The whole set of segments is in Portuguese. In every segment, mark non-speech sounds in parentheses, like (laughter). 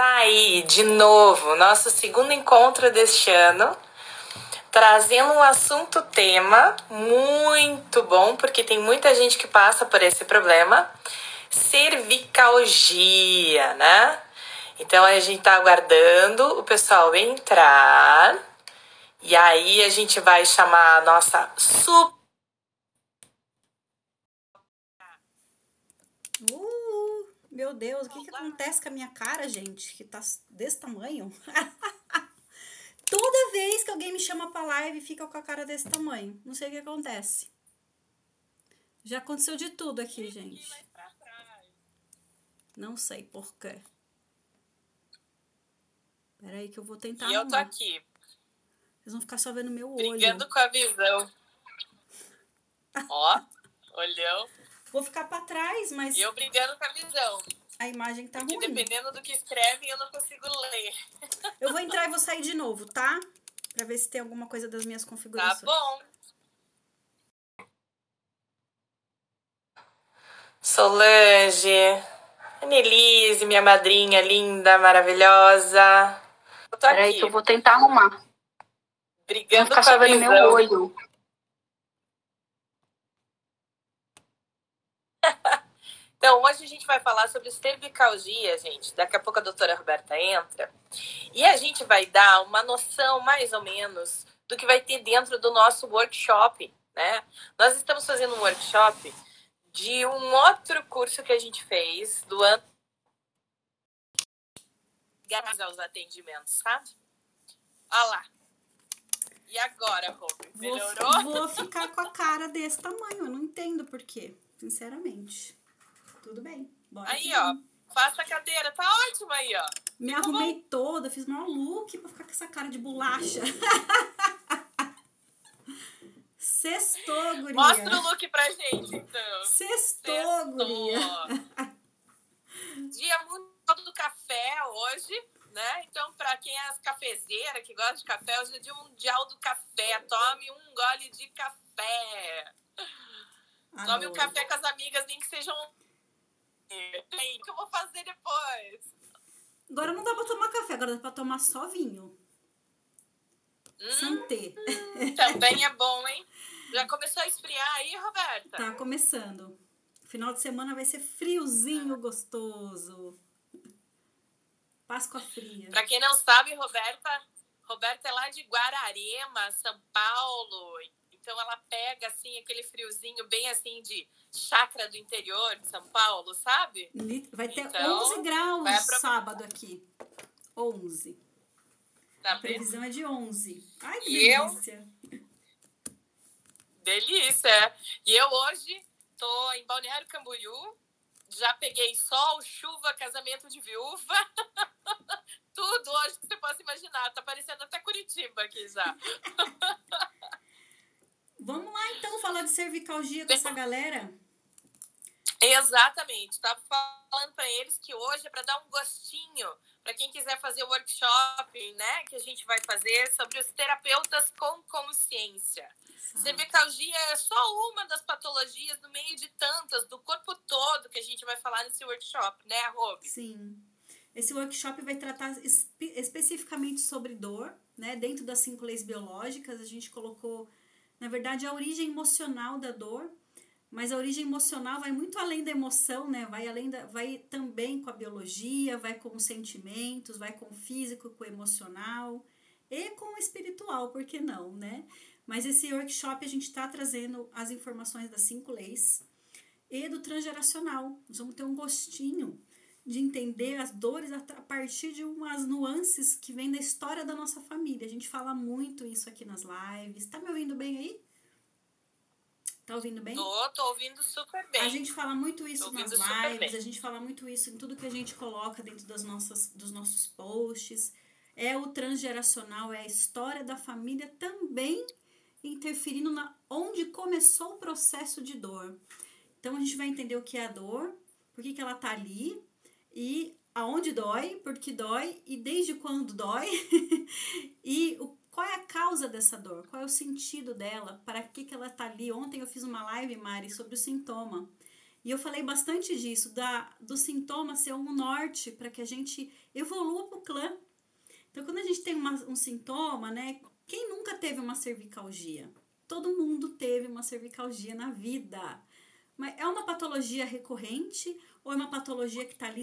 Tá aí, de novo, nosso segundo encontro deste ano, trazendo um assunto tema muito bom, porque tem muita gente que passa por esse problema, cervicalgia, né? Então a gente tá aguardando o pessoal entrar. E aí a gente vai chamar a nossa super Meu Deus, o que, que acontece com a minha cara, gente? Que tá desse tamanho? (laughs) Toda vez que alguém me chama pra live, fica com a cara desse tamanho. Não sei o que acontece. Já aconteceu de tudo aqui, gente. Não sei por quê. Peraí que eu vou tentar E eu tô aqui. Vocês vão ficar só vendo meu olho. Brigando com a visão. (laughs) Ó, olhão. Vou ficar para trás, mas. E eu brigando com a visão. A imagem tá Porque ruim. dependendo do que escrevem, eu não consigo ler. Eu vou entrar e vou sair de novo, tá? Pra ver se tem alguma coisa das minhas configurações. Tá bom. Solange, Annelise, minha madrinha linda, maravilhosa. Eu tô Peraí que eu vou tentar arrumar. Brigando com a visão. meu olho. Então, hoje a gente vai falar sobre cervicalgia, gente. Daqui a pouco a doutora Roberta entra. E a gente vai dar uma noção, mais ou menos, do que vai ter dentro do nosso workshop, né? Nós estamos fazendo um workshop de um outro curso que a gente fez do ano aos atendimentos, sabe? Olha lá. E agora, Rob? Melhorou? Vou, vou ficar com a cara desse tamanho. Eu não entendo por quê, sinceramente. Tudo bem. Bora aí, ó. Faça a cadeira, tá ótimo aí, ó. Me arrumei bom. toda, fiz maior look pra ficar com essa cara de bolacha. (laughs) Sextou, guria. Mostra o look pra gente, então. Sextou, Sextou. guria. Dia mundial do café hoje, né? Então, pra quem é as cafezeiras, que gosta de café, hoje é dia mundial do café. Tome um gole de café. Adoro. Tome um café com as amigas, nem que sejam o que eu vou fazer depois? Agora não dá pra tomar café, agora dá pra tomar só vinho. Hum, Santé. (laughs) Também é bom, hein? Já começou a esfriar aí, Roberta? Tá começando. Final de semana vai ser friozinho gostoso. Páscoa fria. Pra quem não sabe, Roberta, Roberta é lá de Guararema, São Paulo. Então ela pega assim aquele friozinho bem assim de chácara do interior de São Paulo, sabe? Vai ter então, 11 graus pra... sábado aqui. 11. Tá a previsão é de 11. Ai, que e delícia. Eu... Delícia. E eu hoje tô em Balneário Camboriú. Já peguei sol, chuva, casamento de viúva. (laughs) Tudo hoje que você possa imaginar. Tá parecendo até Curitiba aqui já. (laughs) Falar de cervicalgia com essa galera? Exatamente. Estava falando para eles que hoje é para dar um gostinho para quem quiser fazer o workshop, né, que a gente vai fazer sobre os terapeutas com consciência. Exato. Cervicalgia é só uma das patologias no meio de tantas do corpo todo que a gente vai falar nesse workshop, né, Rob? Sim. Esse workshop vai tratar espe especificamente sobre dor, né? Dentro das cinco leis biológicas, a gente colocou na verdade, a origem emocional da dor, mas a origem emocional vai muito além da emoção, né? Vai além da, vai também com a biologia, vai com os sentimentos, vai com o físico, com o emocional e com o espiritual, por que não, né? Mas esse workshop a gente está trazendo as informações das cinco leis e do transgeracional. Nós vamos ter um gostinho de entender as dores a partir de umas nuances que vêm da história da nossa família. A gente fala muito isso aqui nas lives. Tá me ouvindo bem aí? Tá ouvindo bem? Tô, tô ouvindo super bem. A gente fala muito isso nas lives, a gente fala muito isso em tudo que a gente coloca dentro das nossas, dos nossos posts. É o transgeracional, é a história da família também interferindo na onde começou o processo de dor. Então a gente vai entender o que é a dor, por que, que ela tá ali, e aonde dói, porque dói e desde quando dói (laughs) e o, qual é a causa dessa dor, qual é o sentido dela, para que, que ela está ali. Ontem eu fiz uma live, Mari, sobre o sintoma. E eu falei bastante disso, da, do sintoma ser um norte para que a gente evolua para o clã. Então, quando a gente tem uma, um sintoma, né? Quem nunca teve uma cervicalgia? Todo mundo teve uma cervicalgia na vida. Mas é uma patologia recorrente ou é uma patologia que está ali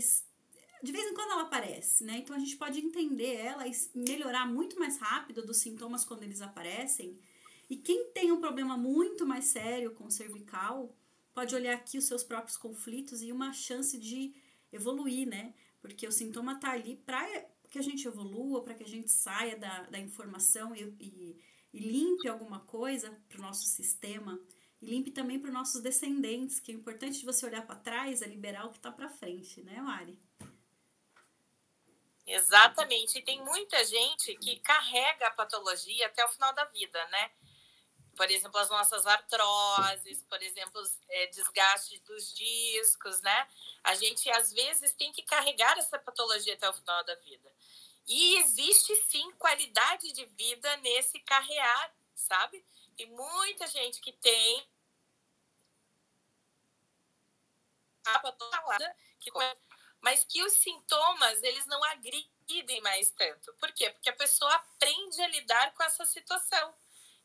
de vez em quando ela aparece, né? Então a gente pode entender ela e melhorar muito mais rápido dos sintomas quando eles aparecem. E quem tem um problema muito mais sério com cervical, pode olhar aqui os seus próprios conflitos e uma chance de evoluir, né? Porque o sintoma tá ali para que a gente evolua, para que a gente saia da, da informação e, e, e limpe alguma coisa para o nosso sistema. E limpe também para os nossos descendentes, que é importante de você olhar para trás, é liberar o que está para frente, né, Mari? Exatamente. E tem muita gente que carrega a patologia até o final da vida, né? Por exemplo, as nossas artroses, por exemplo, é, desgaste dos discos, né? A gente, às vezes, tem que carregar essa patologia até o final da vida. E existe, sim, qualidade de vida nesse carrear, sabe? Tem muita gente que tem que mas que os sintomas eles não agridem mais tanto. Por quê? Porque a pessoa aprende a lidar com essa situação,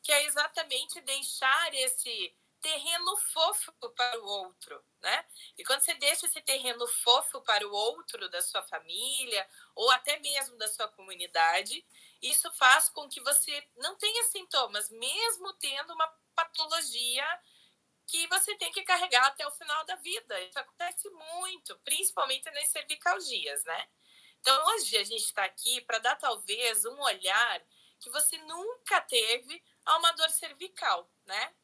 que é exatamente deixar esse terreno fofo para o outro, né? E quando você deixa esse terreno fofo para o outro da sua família ou até mesmo da sua comunidade, isso faz com que você não tenha sintomas, mesmo tendo uma patologia que você tem que carregar até o final da vida. Isso acontece muito, principalmente nas cervicalgias, né? Então, hoje a gente está aqui para dar talvez um olhar que você nunca teve a uma dor cervical, né?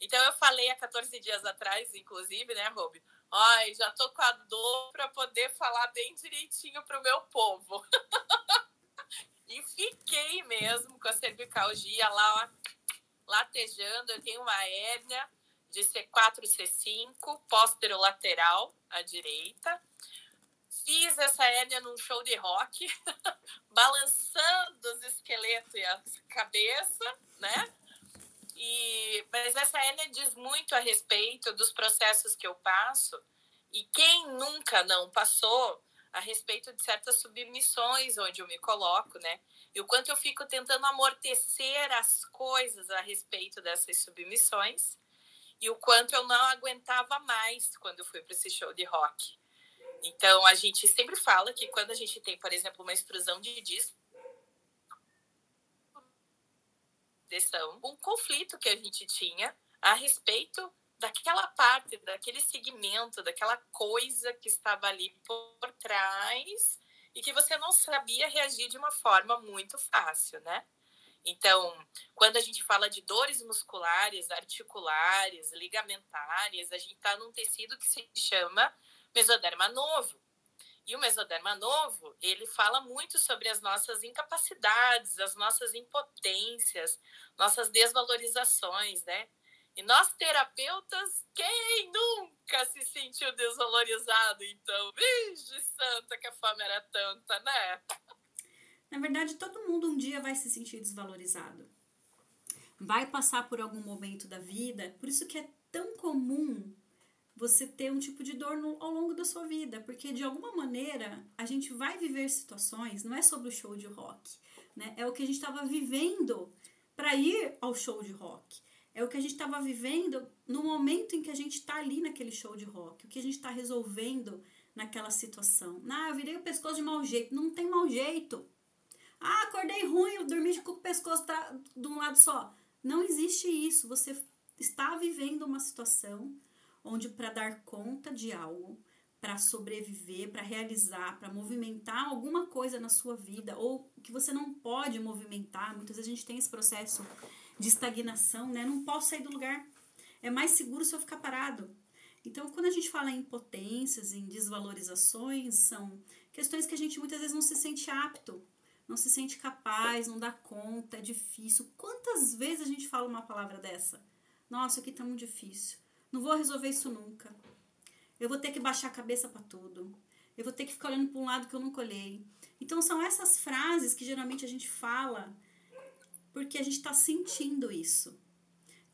Então, eu falei há 14 dias atrás, inclusive, né, Rob? Ai, já tô com a dor para poder falar bem direitinho pro meu povo. (laughs) e fiquei mesmo com a cervicalgia lá, ó, latejando. Eu tenho uma hérnia de C4 e C5, póstero-lateral à direita. Fiz essa hérnia num show de rock, (laughs) balançando os esqueletos e a cabeça, né? E, mas essa hérnia diz muito a respeito dos processos que eu passo. E quem nunca não passou a respeito de certas submissões onde eu me coloco, né? E o quanto eu fico tentando amortecer as coisas a respeito dessas submissões e o quanto eu não aguentava mais quando eu fui para esse show de rock. Então, a gente sempre fala que quando a gente tem, por exemplo, uma extrusão de disco, um conflito que a gente tinha a respeito daquela parte, daquele segmento, daquela coisa que estava ali por trás e que você não sabia reagir de uma forma muito fácil, né? Então, quando a gente fala de dores musculares, articulares, ligamentares, a gente está num tecido que se chama mesoderma novo. E o mesoderma novo, ele fala muito sobre as nossas incapacidades, as nossas impotências, nossas desvalorizações, né? E nós terapeutas, quem nunca se sentiu desvalorizado? Então, vixe santa, que a fama era tanta, né? Na verdade, todo mundo um dia vai se sentir desvalorizado. Vai passar por algum momento da vida, por isso que é tão comum você ter um tipo de dor no, ao longo da sua vida, porque de alguma maneira a gente vai viver situações, não é sobre o show de rock, né? É o que a gente estava vivendo para ir ao show de rock. É o que a gente estava vivendo no momento em que a gente está ali naquele show de rock, o que a gente está resolvendo naquela situação. Ah, eu virei o pescoço de mau jeito. Não tem mau jeito. Ah, acordei ruim, eu dormi com o pescoço de um lado só. Não existe isso. Você está vivendo uma situação onde, para dar conta de algo, para sobreviver, para realizar, para movimentar alguma coisa na sua vida, ou que você não pode movimentar, muitas vezes a gente tem esse processo de estagnação, né? Não posso sair do lugar. É mais seguro se eu ficar parado. Então, quando a gente fala em impotências, em desvalorizações, são questões que a gente muitas vezes não se sente apto não se sente capaz, não dá conta, é difícil. Quantas vezes a gente fala uma palavra dessa? Nossa, aqui tá muito difícil. Não vou resolver isso nunca. Eu vou ter que baixar a cabeça para tudo. Eu vou ter que ficar olhando para um lado que eu nunca olhei. Então são essas frases que geralmente a gente fala porque a gente está sentindo isso.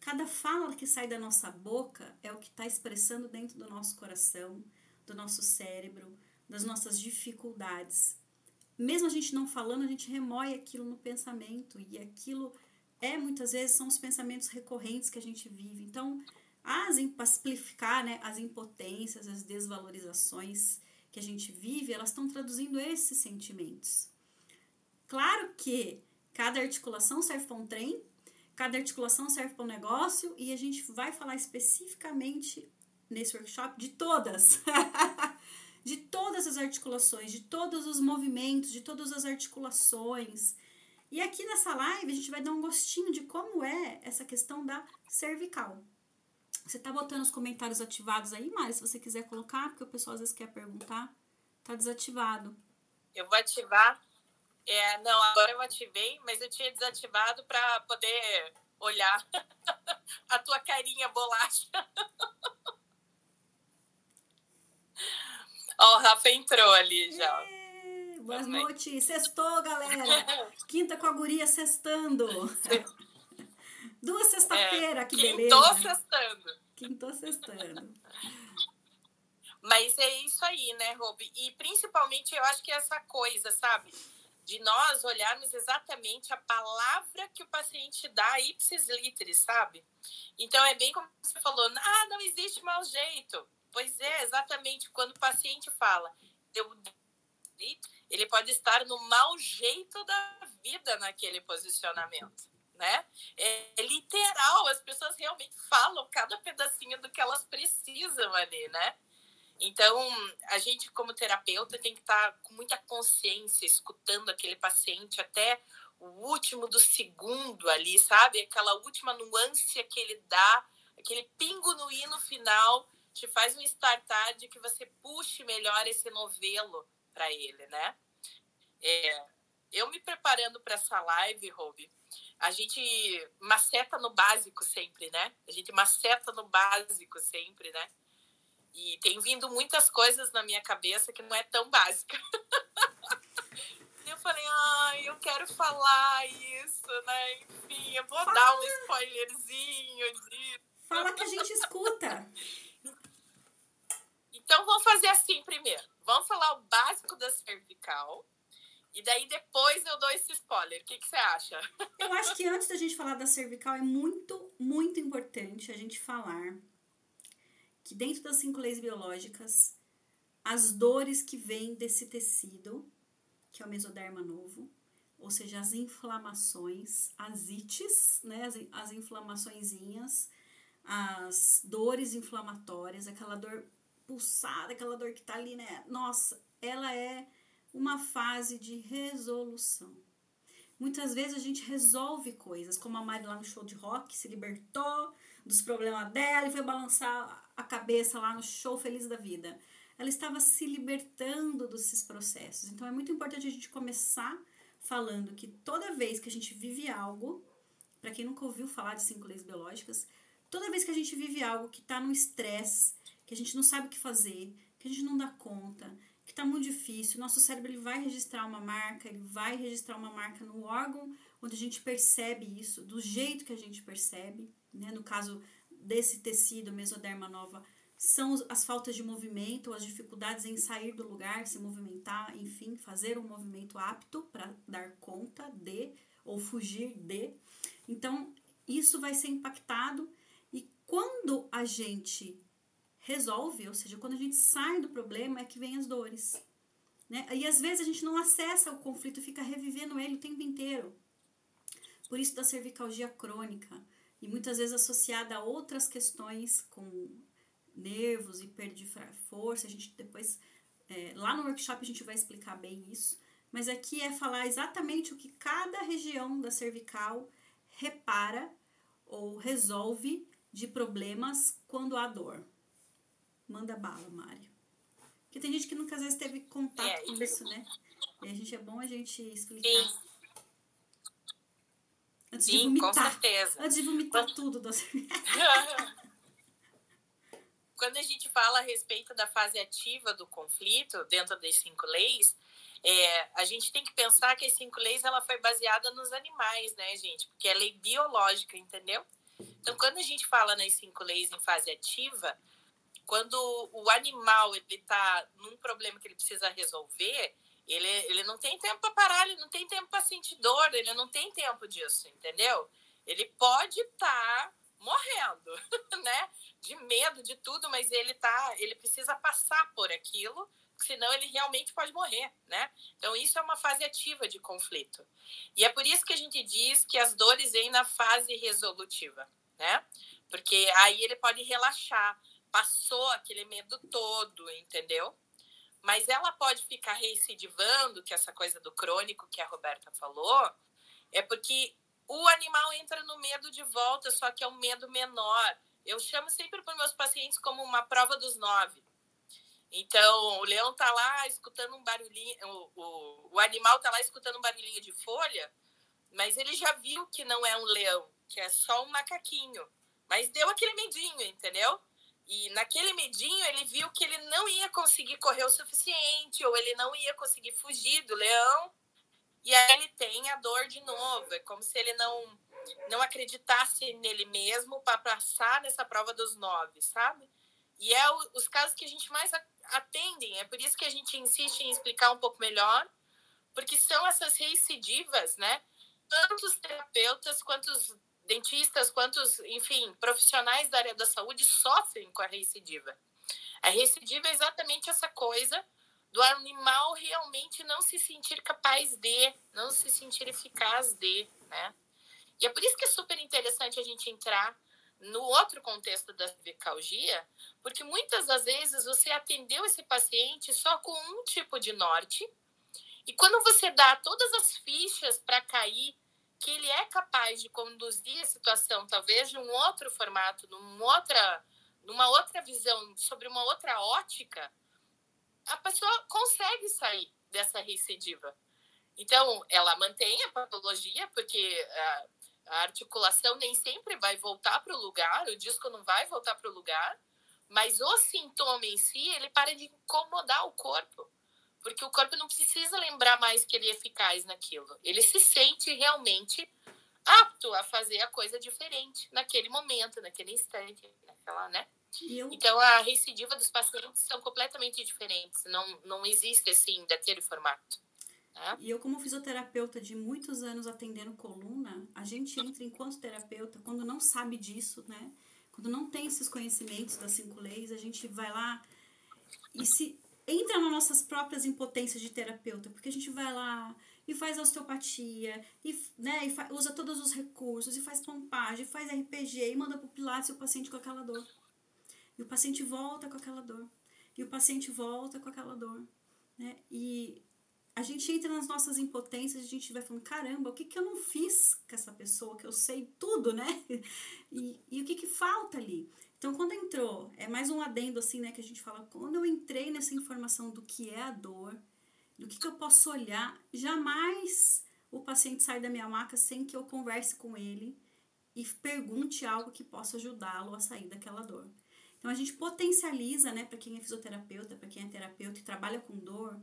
Cada fala que sai da nossa boca é o que está expressando dentro do nosso coração, do nosso cérebro, das nossas dificuldades. Mesmo a gente não falando, a gente remoe aquilo no pensamento e aquilo é muitas vezes são os pensamentos recorrentes que a gente vive. Então, as para simplificar, né, as impotências, as desvalorizações que a gente vive, elas estão traduzindo esses sentimentos. Claro que cada articulação serve para um trem, cada articulação serve para um negócio e a gente vai falar especificamente nesse workshop de todas. (laughs) de todas as articulações, de todos os movimentos, de todas as articulações. E aqui nessa live a gente vai dar um gostinho de como é essa questão da cervical. Você tá botando os comentários ativados aí, Mari, se você quiser colocar, porque o pessoal às vezes quer perguntar. Tá desativado. Eu vou ativar. É, não, agora eu ativei, mas eu tinha desativado para poder olhar (laughs) a tua carinha bolacha. (laughs) Ó, o Rafa entrou ali já. É, boas noites. Sextou, galera. Quinta com a guria sextando. (laughs) Duas sexta-feira, é, que beleza. Quintou sextando. Quintou sextando. Mas é isso aí, né, Rob? E principalmente eu acho que é essa coisa, sabe? De nós olharmos exatamente a palavra que o paciente dá, ipsis literis, sabe? Então é bem como você falou, ah, não existe mau jeito. Pois é, exatamente quando o paciente fala, eu ele pode estar no mau jeito da vida naquele posicionamento né? É, literal, as pessoas realmente falam cada pedacinho do que elas precisam ali, né? Então, a gente, como terapeuta, tem que estar tá com muita consciência, escutando aquele paciente até o último do segundo ali, sabe? Aquela última nuance que ele dá, aquele pingo no i no final, te faz um startar de que você puxe melhor esse novelo para ele, né? É, eu me preparando para essa live, Roby, a gente maceta no básico sempre, né? A gente maceta no básico sempre, né? E tem vindo muitas coisas na minha cabeça que não é tão básica. (laughs) e eu falei, ai, eu quero falar isso, né? Enfim, eu vou Fala. dar um spoilerzinho disso. Fala que a gente escuta. Então vamos fazer assim primeiro. Vamos falar o básico da cervical e daí depois eu dou esse spoiler. O que, que você acha? Eu acho que antes da gente falar da cervical é muito, muito importante a gente falar que dentro das cinco leis biológicas, as dores que vêm desse tecido, que é o mesoderma novo, ou seja, as inflamações, as ites, né, as, as inflamaçõezinhas, as dores inflamatórias, aquela dor pulsada, aquela dor que tá ali, né? Nossa, ela é uma fase de resolução. Muitas vezes a gente resolve coisas, como a Mari lá no show de rock se libertou dos problemas dela e foi balançar a cabeça lá no show feliz da vida. Ela estava se libertando desses processos. Então é muito importante a gente começar falando que toda vez que a gente vive algo, para quem nunca ouviu falar de cinco leis biológicas, toda vez que a gente vive algo que está no estresse, que a gente não sabe o que fazer, que a gente não dá conta, que está muito difícil. Nosso cérebro ele vai registrar uma marca, ele vai registrar uma marca no órgão onde a gente percebe isso, do jeito que a gente percebe. Né? No caso desse tecido, mesoderma nova, são as faltas de movimento, as dificuldades em sair do lugar, se movimentar, enfim, fazer um movimento apto para dar conta de ou fugir de. Então, isso vai ser impactado e quando a gente resolve, ou seja, quando a gente sai do problema é que vem as dores. Né? E às vezes a gente não acessa o conflito fica revivendo ele o tempo inteiro. Por isso da cervicalgia crônica, e muitas vezes associada a outras questões com nervos e perda de força. A gente depois, é, lá no workshop, a gente vai explicar bem isso. Mas aqui é falar exatamente o que cada região da cervical repara ou resolve de problemas quando há dor. Manda bala, Mário. Porque tem gente que nunca às vezes teve contato é, com isso, né? E a gente é bom a gente explicar. Sim. Antes Sim, de vomitar. com certeza. Antes de vomitar Quando... tudo. (laughs) Quando a gente fala a respeito da fase ativa do conflito, dentro das cinco leis, é, a gente tem que pensar que as cinco leis ela foi baseada nos animais, né, gente? Porque é lei biológica, entendeu? Então, quando a gente fala nas cinco leis em fase ativa, quando o animal ele está num problema que ele precisa resolver, ele, ele não tem tempo para parar, ele não tem tempo para sentir dor, ele não tem tempo disso, entendeu? Ele pode estar tá morrendo, (laughs) né? De medo de tudo, mas ele tá, ele precisa passar por aquilo, senão ele realmente pode morrer, né? Então isso é uma fase ativa de conflito. E é por isso que a gente diz que as dores vêm na fase resolutiva, né? Porque aí ele pode relaxar, passou aquele medo todo, entendeu? Mas ela pode ficar recidivando, que é essa coisa do crônico que a Roberta falou, é porque o animal entra no medo de volta, só que é um medo menor. Eu chamo sempre para meus pacientes como uma prova dos nove. Então, o leão tá lá escutando um barulhinho, o, o, o animal tá lá escutando um barulhinho de folha, mas ele já viu que não é um leão, que é só um macaquinho. Mas deu aquele medinho, entendeu? E naquele medinho ele viu que ele não ia conseguir correr o suficiente, ou ele não ia conseguir fugir do leão, e aí ele tem a dor de novo. É como se ele não, não acreditasse nele mesmo para passar nessa prova dos nove, sabe? E é o, os casos que a gente mais atendem. É por isso que a gente insiste em explicar um pouco melhor, porque são essas recidivas, né? Tantos terapeutas, quantos dentistas, quantos, enfim, profissionais da área da saúde sofrem com a recidiva. A recidiva é exatamente essa coisa do animal realmente não se sentir capaz de, não se sentir eficaz de, né? E é por isso que é super interessante a gente entrar no outro contexto da cervicalgia, porque muitas das vezes você atendeu esse paciente só com um tipo de norte, e quando você dá todas as fichas para cair que ele é capaz de conduzir a situação, talvez de um outro formato, numa outra, numa outra visão, sobre uma outra ótica, a pessoa consegue sair dessa recidiva. Então, ela mantém a patologia, porque a, a articulação nem sempre vai voltar para o lugar, o disco não vai voltar para o lugar, mas o sintoma em si, ele para de incomodar o corpo. Porque o corpo não precisa lembrar mais que ele é eficaz naquilo. Ele se sente realmente apto a fazer a coisa diferente naquele momento, naquele instante, naquela, né? Eu... Então, a recidiva dos pacientes são completamente diferentes. Não, não existe, assim, daquele formato. Né? E eu, como fisioterapeuta de muitos anos atendendo coluna, a gente entra enquanto terapeuta, quando não sabe disso, né? Quando não tem esses conhecimentos das cinco leis, a gente vai lá e se entra nas nossas próprias impotências de terapeuta, porque a gente vai lá e faz osteopatia, e, né, e usa todos os recursos, e faz pompagem, faz RPG, e manda pro Pilates o paciente com aquela dor. E o paciente volta com aquela dor. E o paciente volta com aquela dor. Né? E a gente entra nas nossas impotências, a gente vai falando, caramba, o que, que eu não fiz com essa pessoa, que eu sei tudo, né? (laughs) E, e o que, que falta ali? Então, quando entrou, é mais um adendo assim, né, que a gente fala, quando eu entrei nessa informação do que é a dor, do que, que eu posso olhar, jamais o paciente sai da minha maca sem que eu converse com ele e pergunte algo que possa ajudá-lo a sair daquela dor. Então a gente potencializa, né, para quem é fisioterapeuta, para quem é terapeuta e trabalha com dor,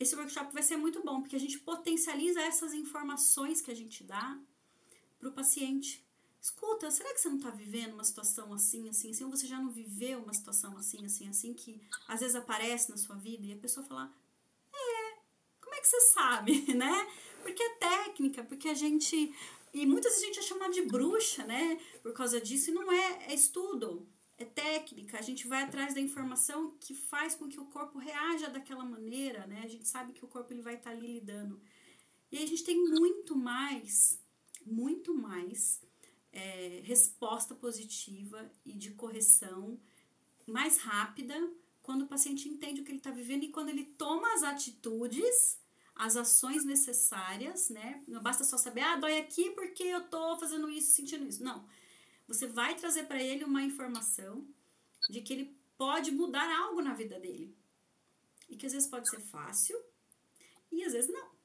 esse workshop vai ser muito bom, porque a gente potencializa essas informações que a gente dá para o paciente. Escuta, será que você não está vivendo uma situação assim, assim, assim? Ou você já não viveu uma situação assim, assim, assim, que às vezes aparece na sua vida e a pessoa fala: É, como é que você sabe, (laughs) né? Porque é técnica, porque a gente. E muitas vezes a gente é chamado de bruxa, né? Por causa disso, e não é, é estudo é técnica, a gente vai atrás da informação que faz com que o corpo reaja daquela maneira, né? A gente sabe que o corpo ele vai estar tá ali lidando. E a gente tem muito mais, muito mais é, resposta positiva e de correção mais rápida quando o paciente entende o que ele está vivendo e quando ele toma as atitudes, as ações necessárias, né? Não basta só saber, ah, dói aqui porque eu tô fazendo isso, sentindo isso. Não você vai trazer para ele uma informação de que ele pode mudar algo na vida dele. E que às vezes pode ser fácil e às vezes não.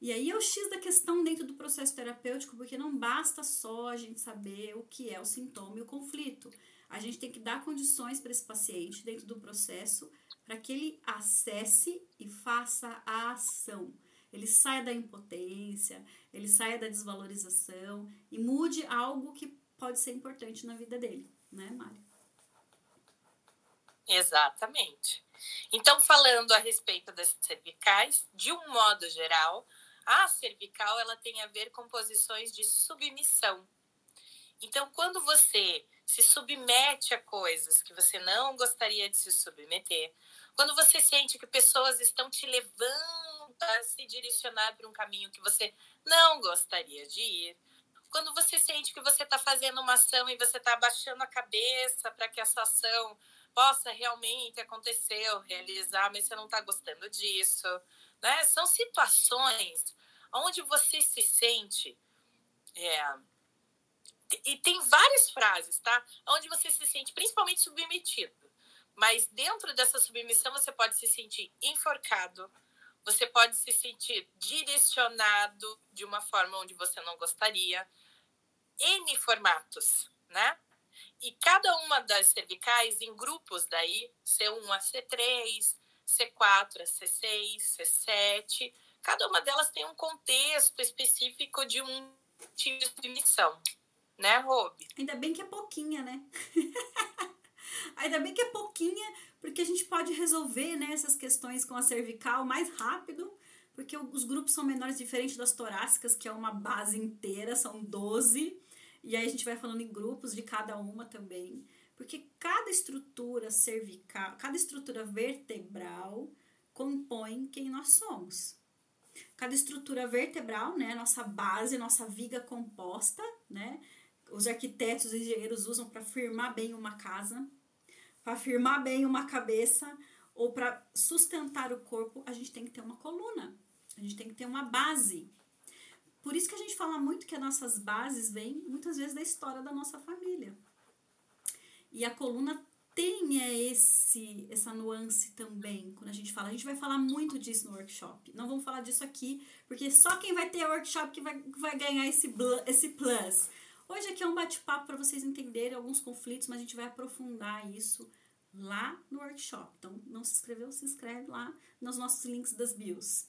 E aí é o X da questão dentro do processo terapêutico, porque não basta só a gente saber o que é o sintoma e o conflito. A gente tem que dar condições para esse paciente dentro do processo para que ele acesse e faça a ação. Ele saia da impotência, ele saia da desvalorização e mude algo que pode ser importante na vida dele, né, Mário? Exatamente. Então, falando a respeito das cervicais, de um modo geral, a cervical ela tem a ver com posições de submissão. Então, quando você se submete a coisas que você não gostaria de se submeter, quando você sente que pessoas estão te levando a se direcionar para um caminho que você não gostaria de ir, quando você sente que você está fazendo uma ação e você está abaixando a cabeça para que essa ação possa realmente acontecer ou realizar, mas você não está gostando disso, né? São situações onde você se sente é, e tem várias frases, tá? Onde você se sente principalmente submetido. Mas dentro dessa submissão você pode se sentir enforcado, você pode se sentir direcionado de uma forma onde você não gostaria. N formatos, né? E cada uma das cervicais em grupos daí, C1 a C3, C4 a C6, C7, cada uma delas tem um contexto específico de um tipo de submissão. Né, Rob? Ainda bem que é pouquinha, né? (laughs) Ainda bem que é pouquinha, porque a gente pode resolver né, essas questões com a cervical mais rápido, porque os grupos são menores, diferente das torácicas, que é uma base inteira, são 12. E aí a gente vai falando em grupos de cada uma também. Porque cada estrutura cervical, cada estrutura vertebral compõe quem nós somos. Cada estrutura vertebral, né, nossa base, nossa viga composta, né, os arquitetos e engenheiros usam para firmar bem uma casa, para firmar bem uma cabeça ou para sustentar o corpo, a gente tem que ter uma coluna, a gente tem que ter uma base. Por isso que a gente fala muito que as nossas bases vêm muitas vezes da história da nossa família. E a coluna tem esse essa nuance também quando a gente fala. A gente vai falar muito disso no workshop. Não vamos falar disso aqui, porque só quem vai ter workshop que vai, vai ganhar esse, esse plus. Hoje aqui é um bate-papo para vocês entenderem alguns conflitos, mas a gente vai aprofundar isso lá no workshop. Então, não se inscreveu? Se inscreve lá nos nossos links das bios.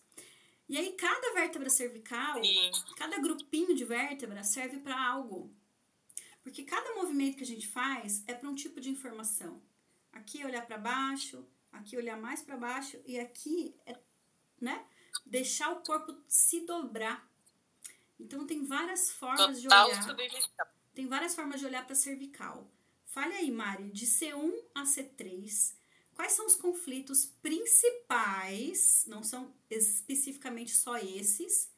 E aí, cada vértebra cervical, Sim. cada grupinho de vértebra serve para algo. Porque cada movimento que a gente faz é para um tipo de informação. Aqui olhar para baixo, aqui olhar mais para baixo e aqui é, né, deixar o corpo se dobrar. Então tem várias formas Total de olhar. Submissão. Tem várias formas de olhar para cervical. Fale aí, Mari, de C1 a C3, quais são os conflitos principais, não são especificamente só esses,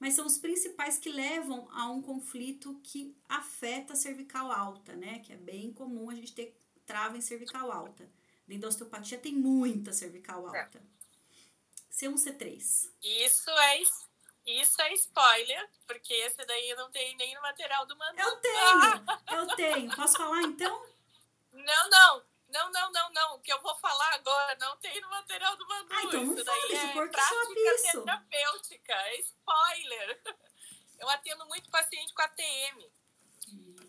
mas são os principais que levam a um conflito que afeta a cervical alta, né? Que é bem comum a gente ter trava em cervical alta. Dentro da osteopatia tem muita cervical alta. É. C1, C3. Isso é isso é spoiler, porque esse daí não tem nem no material do Manu. Eu tenho, eu tenho. (laughs) Posso falar então? Não, não. Não, não, não, não. O que eu vou falar agora não tem no material do Manu. Ah, então não isso daí é prática isso. terapêutica. É spoiler. Eu atendo muito paciente com ATM.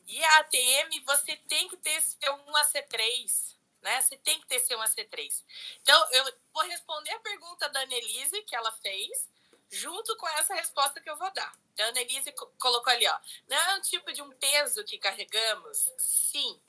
E a ATM, você tem que ter C1 a C3. Né? Você tem que ter C1 a C3. Então, eu vou responder a pergunta da Annelise, que ela fez junto com essa resposta que eu vou dar. Então, a Annelise colocou ali, ó, não é um tipo de um peso que carregamos? Sim,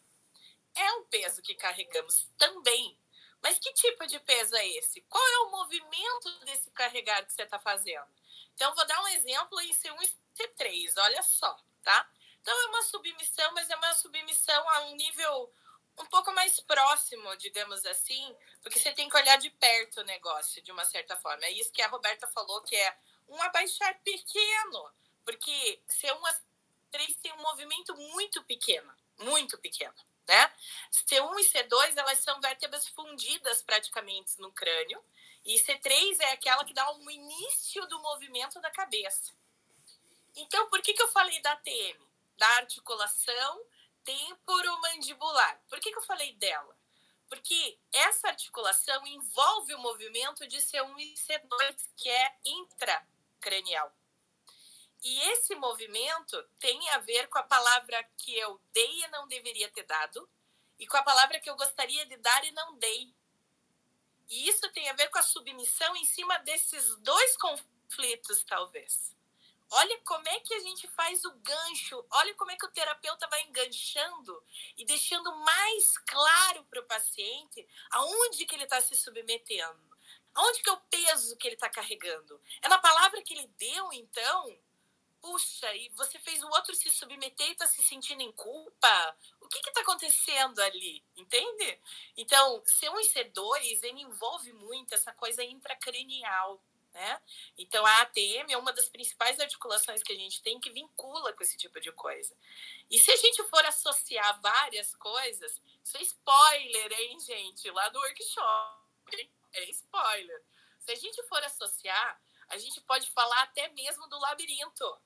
é um peso que carregamos também. Mas que tipo de peso é esse? Qual é o movimento desse carregar que você está fazendo? Então, vou dar um exemplo em C1 e C3, olha só, tá? Então, é uma submissão, mas é uma submissão a um nível um pouco mais próximo, digamos assim, porque você tem que olhar de perto o negócio, de uma certa forma. É isso que a Roberta falou, que é um abaixar pequeno, porque C1 3 tem um movimento muito pequeno, muito pequeno, né? C1 e C2, elas são vértebras fundidas praticamente no crânio, e C3 é aquela que dá um início do movimento da cabeça. Então, por que, que eu falei da TM? Da articulação temporomandibular. Por que, que eu falei dela? Porque essa articulação envolve o movimento de C1 e C2, que é intracranial. E esse movimento tem a ver com a palavra que eu dei e não deveria ter dado, e com a palavra que eu gostaria de dar e não dei. E isso tem a ver com a submissão em cima desses dois conflitos, talvez. Olha como é que a gente faz o gancho, olha como é que o terapeuta vai enganchando e deixando mais claro para o paciente aonde que ele está se submetendo. Aonde que é o peso que ele está carregando? É na palavra que ele deu, então? Puxa, e você fez o outro se submeter e está se sentindo em culpa? O que está acontecendo ali? Entende? Então, C1 e C2, ele envolve muito essa coisa intracranial. Né? Então, a ATM é uma das principais articulações que a gente tem que vincula com esse tipo de coisa. E se a gente for associar várias coisas, isso é spoiler, hein, gente? Lá do workshop, é spoiler. Se a gente for associar, a gente pode falar até mesmo do labirinto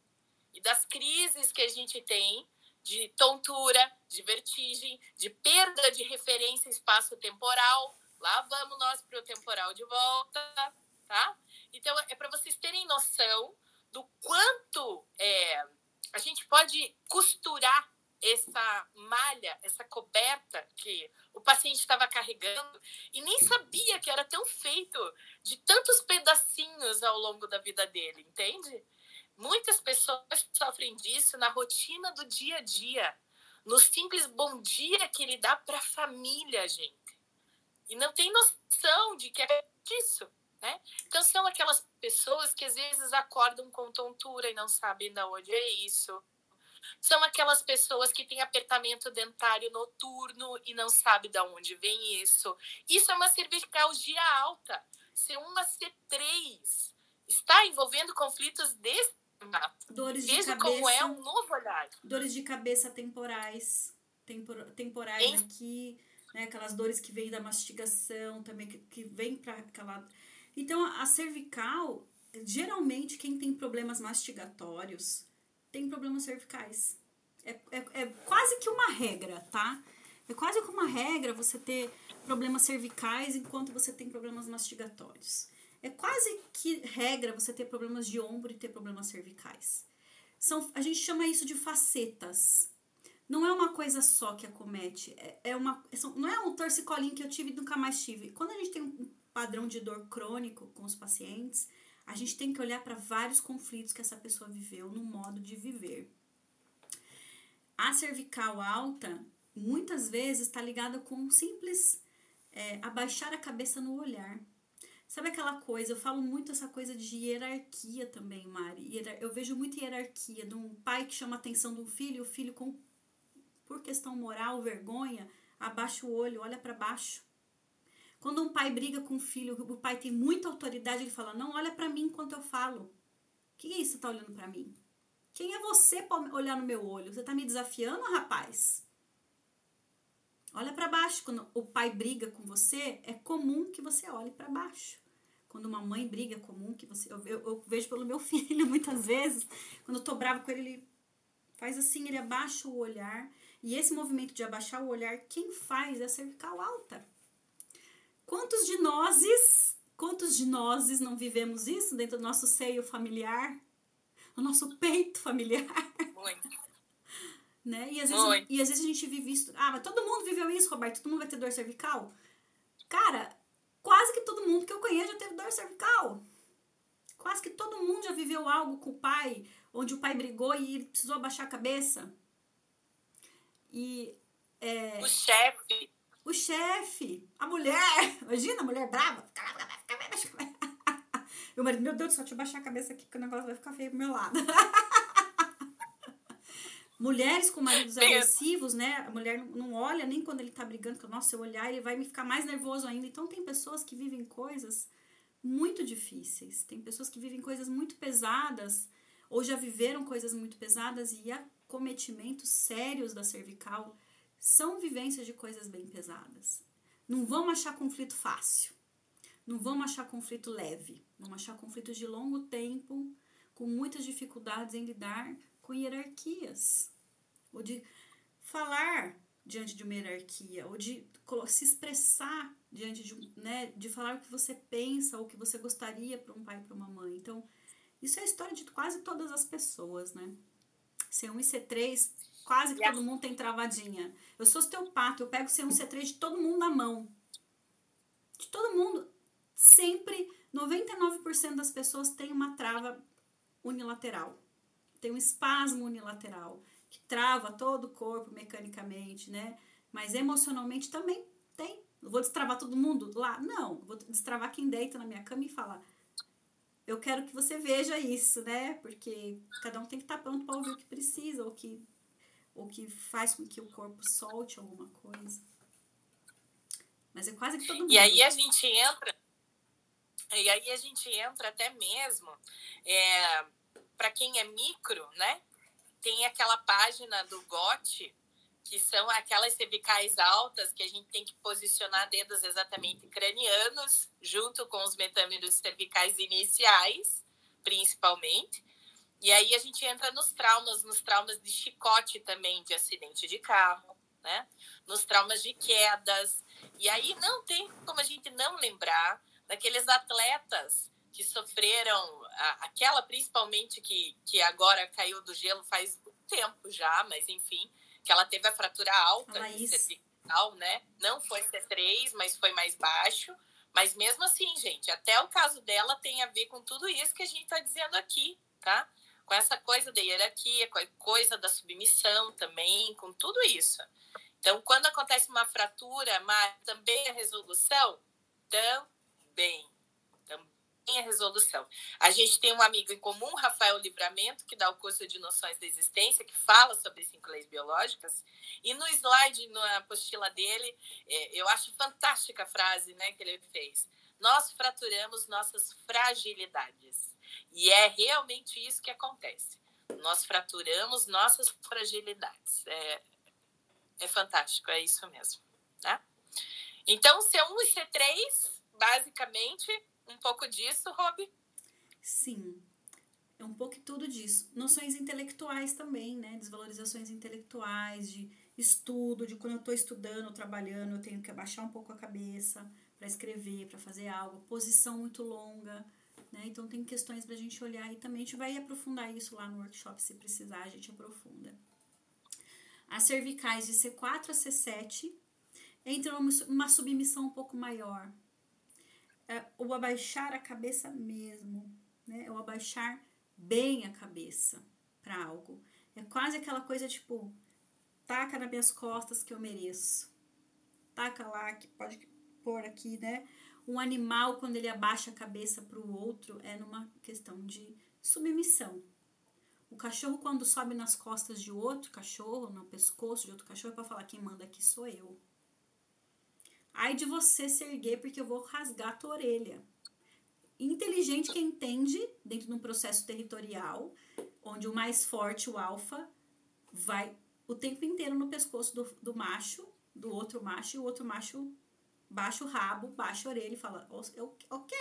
e das crises que a gente tem de tontura, de vertigem, de perda de referência espaço-temporal. Lá vamos nós para o temporal de volta, tá? Então, é para vocês terem noção do quanto é, a gente pode costurar essa malha, essa coberta que o paciente estava carregando e nem sabia que era tão feito de tantos pedacinhos ao longo da vida dele, entende? Muitas pessoas sofrem disso na rotina do dia a dia, no simples bom dia que ele dá para a família, gente. E não tem noção de que é disso. Né? Então, são aquelas pessoas que às vezes acordam com tontura e não sabem de onde é isso são aquelas pessoas que têm apertamento dentário noturno e não sabe de onde vem isso. Isso é uma cervicalgia alta. C1 a C3 está envolvendo conflitos desse Dores de cabeça. como é um novo olhar. Dores de cabeça temporais. Tempor, temporais em... aqui, né? Aquelas dores que vêm da mastigação também, que, que vem para aquela. Então, a cervical, geralmente, quem tem problemas mastigatórios, tem problemas cervicais. É, é, é quase que uma regra, tá? É quase que uma regra você ter problemas cervicais enquanto você tem problemas mastigatórios. É quase que regra você ter problemas de ombro e ter problemas cervicais. São, a gente chama isso de facetas. Não é uma coisa só que acomete. É, é uma, são, não é um torcicolinho que eu tive e nunca mais tive. Quando a gente tem um padrão de dor crônico com os pacientes, a gente tem que olhar para vários conflitos que essa pessoa viveu no modo de viver. A cervical alta, muitas vezes, está ligada com um simples é, abaixar a cabeça no olhar. Sabe aquela coisa? Eu falo muito essa coisa de hierarquia também, Mari. Eu vejo muita hierarquia de um pai que chama a atenção do filho, e o filho, com, por questão moral, vergonha, abaixa o olho, olha para baixo. Quando um pai briga com o filho, o pai tem muita autoridade, ele fala: Não, olha para mim enquanto eu falo. Que é isso que você tá olhando para mim? Quem é você para olhar no meu olho? Você tá me desafiando, rapaz? Olha para baixo. Quando o pai briga com você, é comum que você olhe para baixo. Quando uma mãe briga, é comum que você. Eu, eu, eu, vejo pelo meu (laughs) filho muitas vezes. Quando eu tô bravo com ele, ele faz assim, ele abaixa o olhar. E esse movimento de abaixar o olhar, quem faz é a cervical alta. Quantos de nós, quantos de nós não vivemos isso dentro do nosso seio familiar, no nosso peito familiar? Muito. Né? E às, vezes, e às vezes a gente vive isso. Ah, mas todo mundo viveu isso, Roberto. Todo mundo vai ter dor cervical? Cara, quase que todo mundo que eu conheço já teve dor cervical. Quase que todo mundo já viveu algo com o pai, onde o pai brigou e ele precisou abaixar a cabeça. E. É... O chefe o chefe, a mulher. Imagina a mulher brava. (laughs) E o marido, meu Deus do céu, deixa eu baixar a cabeça aqui porque o negócio vai ficar feio pro meu lado. (laughs) Mulheres com maridos agressivos, né? A mulher não olha nem quando ele tá brigando, porque, nossa, se eu olhar, ele vai me ficar mais nervoso ainda. Então, tem pessoas que vivem coisas muito difíceis. Tem pessoas que vivem coisas muito pesadas, ou já viveram coisas muito pesadas e acometimentos sérios da cervical são vivências de coisas bem pesadas. Não vamos achar conflito fácil. Não vamos achar conflito leve. Vamos achar conflitos de longo tempo, com muitas dificuldades em lidar com hierarquias. Ou de falar diante de uma hierarquia, ou de se expressar diante de, né, de falar o que você pensa ou o que você gostaria para um pai e para uma mãe. Então, isso é a história de quase todas as pessoas, né? C1 e C3 Quase que todo mundo tem travadinha. Eu sou osteopata, eu pego C1, C3 de todo mundo na mão. De todo mundo. Sempre, 99% das pessoas tem uma trava unilateral. Tem um espasmo unilateral que trava todo o corpo mecanicamente, né? Mas emocionalmente também tem. Eu vou destravar todo mundo lá? Não, vou destravar quem deita na minha cama e fala: Eu quero que você veja isso, né? Porque cada um tem que estar pronto para ouvir o que precisa, ou que, ou que faz com que o corpo solte alguma coisa. Mas é quase que todo mundo. E aí a gente entra. E aí a gente entra até mesmo. É, para quem é micro, né? Tem aquela página do GOT que são aquelas cervicais altas que a gente tem que posicionar dedos exatamente cranianos, junto com os metâmeros cervicais iniciais, principalmente. E aí a gente entra nos traumas, nos traumas de chicote também, de acidente de carro, né? Nos traumas de quedas. E aí não tem como a gente não lembrar daqueles atletas que sofreram, aquela principalmente que, que agora caiu do gelo faz tempo já, mas enfim, que ela teve a fratura alta cervical, né? Não foi C3, mas foi mais baixo. Mas mesmo assim, gente, até o caso dela tem a ver com tudo isso que a gente está dizendo aqui, tá? Com essa coisa da hierarquia, com a coisa da submissão também, com tudo isso. Então, quando acontece uma fratura, mas também a resolução, também a resolução. A gente tem um amigo em comum, Rafael Livramento, que dá o curso de Noções da Existência, que fala sobre cinco leis biológicas. E no slide, na apostila dele, é, eu acho fantástica a frase né, que ele fez. Nós fraturamos nossas fragilidades. E é realmente isso que acontece. Nós fraturamos nossas fragilidades. É, é fantástico, é isso mesmo. Tá? Então, C1 e C3, basicamente, um pouco disso, Rob? Sim. É um pouco tudo disso. Noções intelectuais também, né? Desvalorizações intelectuais, de estudo, de quando eu estou estudando, trabalhando, eu tenho que abaixar um pouco a cabeça para escrever, para fazer algo. Posição muito longa, né? Então tem questões para a gente olhar e também a gente vai aprofundar isso lá no workshop, se precisar, a gente aprofunda. As cervicais de C4 a C7 entram numa submissão um pouco maior, é o abaixar a cabeça mesmo, né? É o abaixar bem a cabeça para algo. É quase aquela coisa tipo, taca nas minhas costas que eu mereço. Taca lá, que pode pôr aqui, né? Um animal, quando ele abaixa a cabeça para o outro, é numa questão de submissão. O cachorro, quando sobe nas costas de outro cachorro, no pescoço de outro cachorro, é para falar: quem manda aqui sou eu. Ai de você se erguer porque eu vou rasgar a tua orelha. Inteligente que entende dentro de um processo territorial, onde o mais forte, o alfa, vai o tempo inteiro no pescoço do, do macho, do outro macho, e o outro macho baixa o rabo, baixa a orelha e fala: Ok,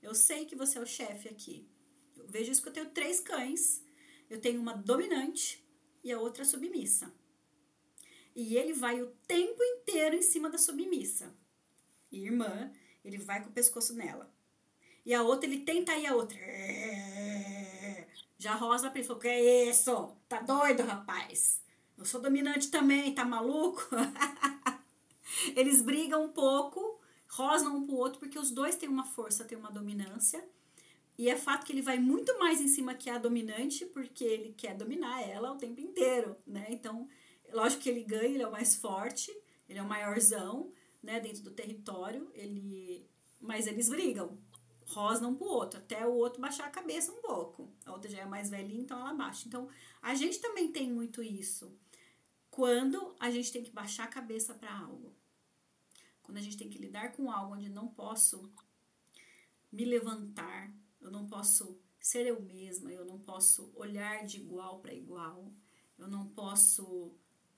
eu sei que você é o chefe aqui. Eu vejo isso que eu tenho três cães. Eu tenho uma dominante e a outra submissa. E ele vai o tempo inteiro em cima da submissa. Irmã, ele vai com o pescoço nela. E a outra, ele tenta ir a outra. Já rosa pra ele falou: Que é isso? Tá doido, rapaz? Eu sou dominante também, tá maluco? (laughs) Eles brigam um pouco, rosnam um pro outro, porque os dois têm uma força, têm uma dominância. E é fato que ele vai muito mais em cima que a dominante, porque ele quer dominar ela o tempo inteiro, né? Então, Lógico que ele ganha, ele é o mais forte, ele é o maiorzão, né, dentro do território, ele mas eles brigam, rosnam um pro outro, até o outro baixar a cabeça um pouco. A outra já é mais velhinha, então ela baixa. Então, a gente também tem muito isso. Quando a gente tem que baixar a cabeça para algo. Quando a gente tem que lidar com algo onde não posso me levantar, eu não posso ser eu mesma, eu não posso olhar de igual para igual, eu não posso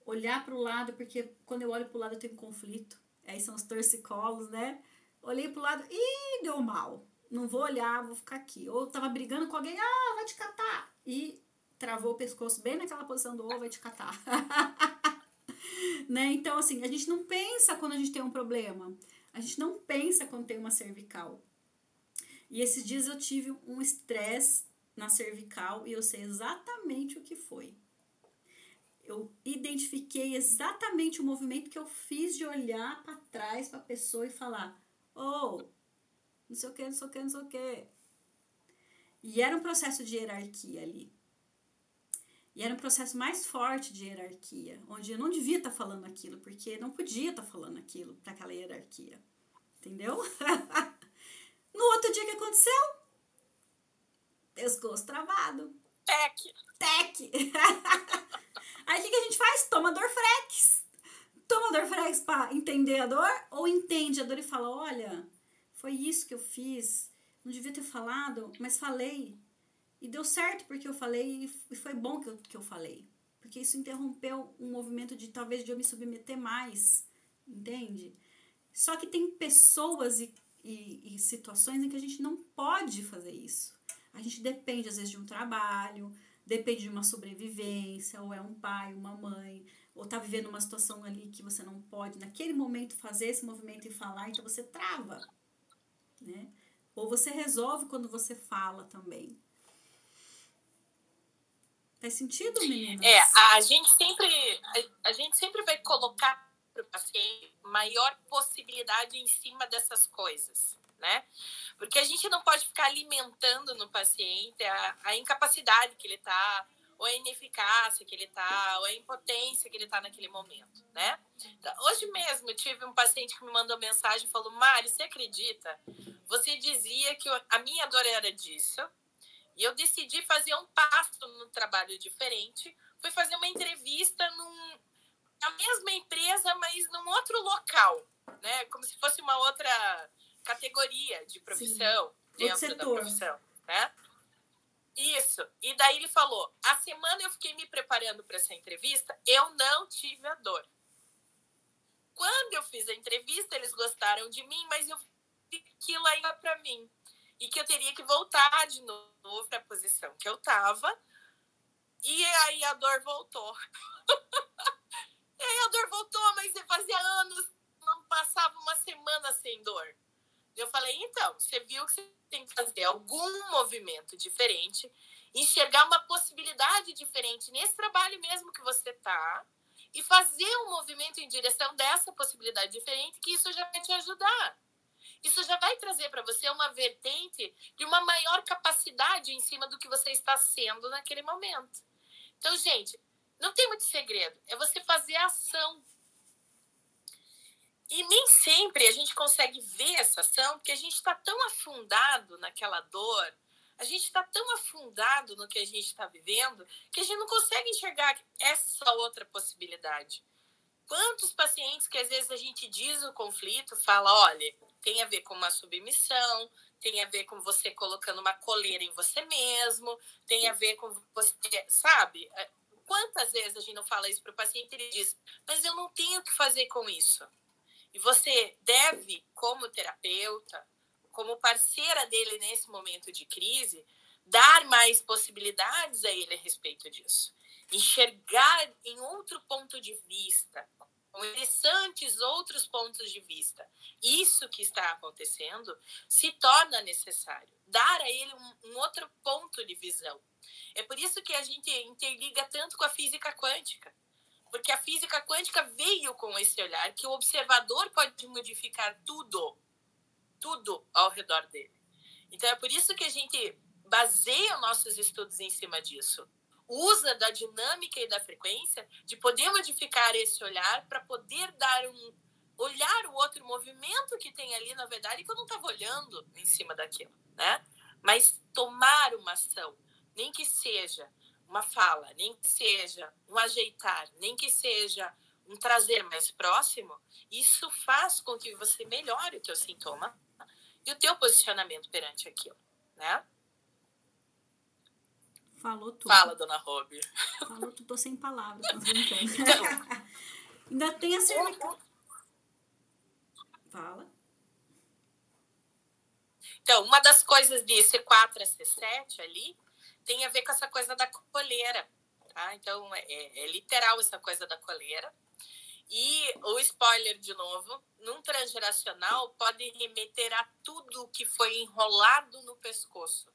olhar para o lado, porque quando eu olho para o lado eu tenho conflito. Aí são os torcicolos, né? Olhei para o lado, e deu mal. Não vou olhar, vou ficar aqui. Ou tava brigando com alguém, ah, vai te catar. E travou o pescoço bem naquela posição do ou vai te catar. (laughs) né? Então, assim, a gente não pensa quando a gente tem um problema. A gente não pensa quando tem uma cervical. E esses dias eu tive um estresse na cervical e eu sei exatamente o que foi eu identifiquei exatamente o movimento que eu fiz de olhar para trás para a pessoa e falar: "Oh, não sei o que, não sei o que, não sei o que". E era um processo de hierarquia ali. E era um processo mais forte de hierarquia, onde eu não devia estar tá falando aquilo, porque não podia estar tá falando aquilo para aquela hierarquia. Entendeu? (laughs) no outro dia que aconteceu, pescoço travado. Tec! Tec! (laughs) Aí o que, que a gente faz? Toma Dorflex. Toma Dorflex para entender a dor ou entende a dor e fala: olha, foi isso que eu fiz. Não devia ter falado, mas falei. E deu certo porque eu falei e foi bom que eu, que eu falei. Porque isso interrompeu um movimento de talvez de eu me submeter mais. Entende? Só que tem pessoas e, e, e situações em que a gente não pode fazer isso. A gente depende, às vezes, de um trabalho, depende de uma sobrevivência, ou é um pai, uma mãe, ou tá vivendo uma situação ali que você não pode, naquele momento, fazer esse movimento e falar, então você trava, né? Ou você resolve quando você fala também. Faz sentido, meninas? É, a gente sempre, a, a gente sempre vai colocar para o paciente maior possibilidade em cima dessas coisas né? Porque a gente não pode ficar alimentando no paciente a, a incapacidade que ele está, ou a ineficácia que ele está, ou a impotência que ele está naquele momento, né? Então, hoje mesmo eu tive um paciente que me mandou mensagem e falou: Mari, você acredita? Você dizia que a minha dor era disso, e eu decidi fazer um passo no trabalho diferente. Fui fazer uma entrevista num, na mesma empresa, mas num outro local, né? Como se fosse uma outra categoria de profissão Sim. dentro da profissão, né? Isso. E daí ele falou: a semana eu fiquei me preparando para essa entrevista, eu não tive a dor. Quando eu fiz a entrevista, eles gostaram de mim, mas eu aquilo ainda para mim. E que eu teria que voltar de novo para a posição que eu estava. E aí a dor voltou. (laughs) então, você viu que você tem que fazer algum movimento diferente, enxergar uma possibilidade diferente nesse trabalho mesmo que você tá e fazer um movimento em direção dessa possibilidade diferente, que isso já vai te ajudar. Isso já vai trazer para você uma vertente de uma maior capacidade em cima do que você está sendo naquele momento. Então, gente, não tem muito segredo. É você fazer ação e nem sempre a gente consegue ver essa ação, porque a gente está tão afundado naquela dor, a gente está tão afundado no que a gente está vivendo, que a gente não consegue enxergar essa outra possibilidade. Quantos pacientes que às vezes a gente diz o conflito, fala, olha, tem a ver com uma submissão, tem a ver com você colocando uma coleira em você mesmo, tem a ver com você, sabe? Quantas vezes a gente não fala isso para o paciente e ele diz, mas eu não tenho o que fazer com isso. E você deve, como terapeuta, como parceira dele nesse momento de crise, dar mais possibilidades a ele a respeito disso. Enxergar em outro ponto de vista, com interessantes outros pontos de vista. Isso que está acontecendo se torna necessário. Dar a ele um, um outro ponto de visão. É por isso que a gente interliga tanto com a física quântica porque a física quântica veio com esse olhar que o observador pode modificar tudo, tudo ao redor dele. Então é por isso que a gente baseia nossos estudos em cima disso. Usa da dinâmica e da frequência de poder modificar esse olhar para poder dar um olhar o outro movimento que tem ali, na verdade, que eu não estava olhando em cima daquilo, né? Mas tomar uma ação, nem que seja uma fala, nem que seja um ajeitar, nem que seja um trazer mais próximo, isso faz com que você melhore o teu sintoma e o teu posicionamento perante aquilo, né? Falou tudo. Fala, dona Rob. Falou tudo, tô sem palavras, tô Então, (laughs) (laughs) Ainda tem a certeza. Fala. Então, uma das coisas de C4 a C7 ali tem a ver com essa coisa da coleira. Tá? Então, é, é, é literal essa coisa da coleira. E o spoiler, de novo, num transgeracional pode remeter a tudo que foi enrolado no pescoço.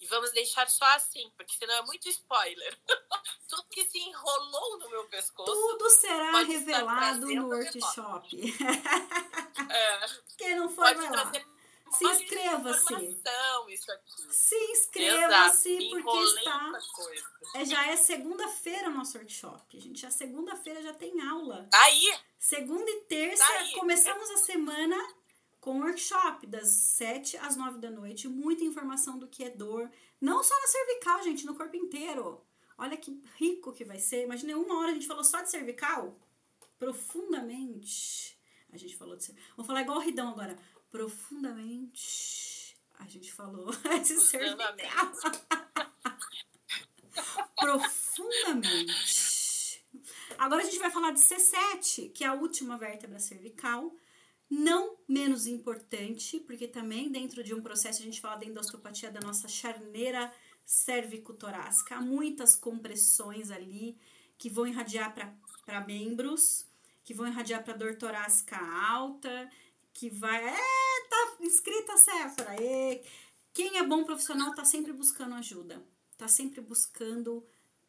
E vamos deixar só assim, porque senão é muito spoiler. (laughs) tudo que se enrolou no meu pescoço. Tudo será revelado no workshop. (laughs) é, Quem não foi, vai lá. Se se inscreva-se. Se inscreva-se, porque está. É, já é segunda-feira o nosso workshop. Gente já segunda-feira já tem aula. Tá aí! Segunda e terça, tá começamos a semana com workshop, das 7 às 9 da noite. Muita informação do que é dor. Não só na cervical, gente, no corpo inteiro. Olha que rico que vai ser. Imagina, uma hora a gente falou só de cervical. Profundamente. A gente falou de cervical. Vamos falar igual o Ridão agora. Profundamente. A gente falou (laughs) de cervical. Profundamente. Agora a gente vai falar de C7, que é a última vértebra cervical. Não menos importante, porque também dentro de um processo a gente fala da endostopatia da nossa charneira cervicotorácica. Há muitas compressões ali que vão irradiar para membros, que vão irradiar para dor torácica alta, que vai. É, tá escrita Séfora. É. Quem é bom profissional tá sempre buscando ajuda, tá sempre buscando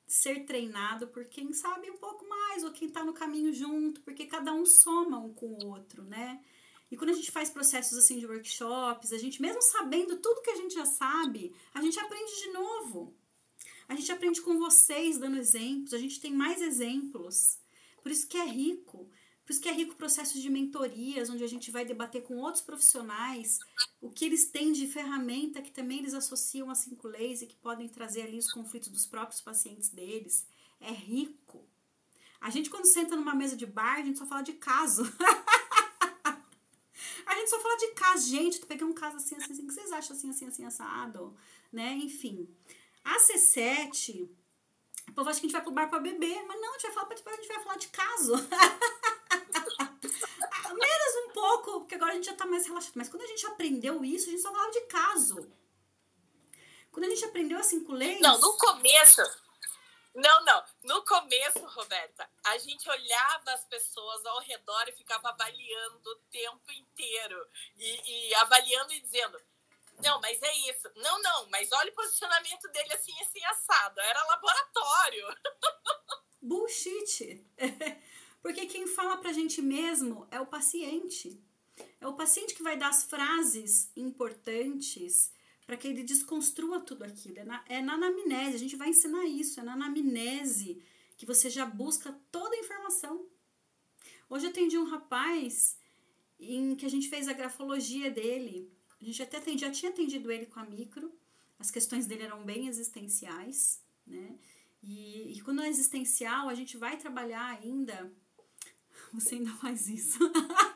ser treinado por quem sabe um pouco mais ou quem tá no caminho junto, porque cada um soma um com o outro, né? E quando a gente faz processos assim de workshops, a gente, mesmo sabendo tudo que a gente já sabe, a gente aprende de novo. A gente aprende com vocês, dando exemplos, a gente tem mais exemplos. Por isso que é rico. Por isso que é rico o processo de mentorias, onde a gente vai debater com outros profissionais o que eles têm de ferramenta que também eles associam a cinco leis e que podem trazer ali os conflitos dos próprios pacientes deles. É rico. A gente, quando senta numa mesa de bar, a gente só fala de caso. (laughs) A gente só fala de caso. Gente, tu peguei um caso assim, assim, assim. O que vocês acham assim, assim, assim, assado? Né? Enfim. A C7, o povo acha que a gente vai pro bar pra beber. Mas não, a gente vai falar, a gente vai falar de caso. (laughs) Menos um pouco, porque agora a gente já tá mais relaxado. Mas quando a gente aprendeu isso, a gente só falava de caso. Quando a gente aprendeu as cinco leis. Não, no começo não, não. No começo, Roberta, a gente olhava as pessoas ao redor e ficava avaliando o tempo inteiro. E, e avaliando e dizendo: não, mas é isso. Não, não, mas olha o posicionamento dele assim, assim, assado. Era laboratório. (laughs) Bullshit. (laughs) Porque quem fala pra gente mesmo é o paciente. É o paciente que vai dar as frases importantes para que ele desconstrua tudo aquilo. É na, é na anamnese, a gente vai ensinar isso, é na anamnese que você já busca toda a informação. Hoje eu atendi um rapaz em que a gente fez a grafologia dele. A gente até atendi, já tinha atendido ele com a micro, as questões dele eram bem existenciais, né? E, e quando é existencial, a gente vai trabalhar ainda. Você ainda faz isso. (laughs)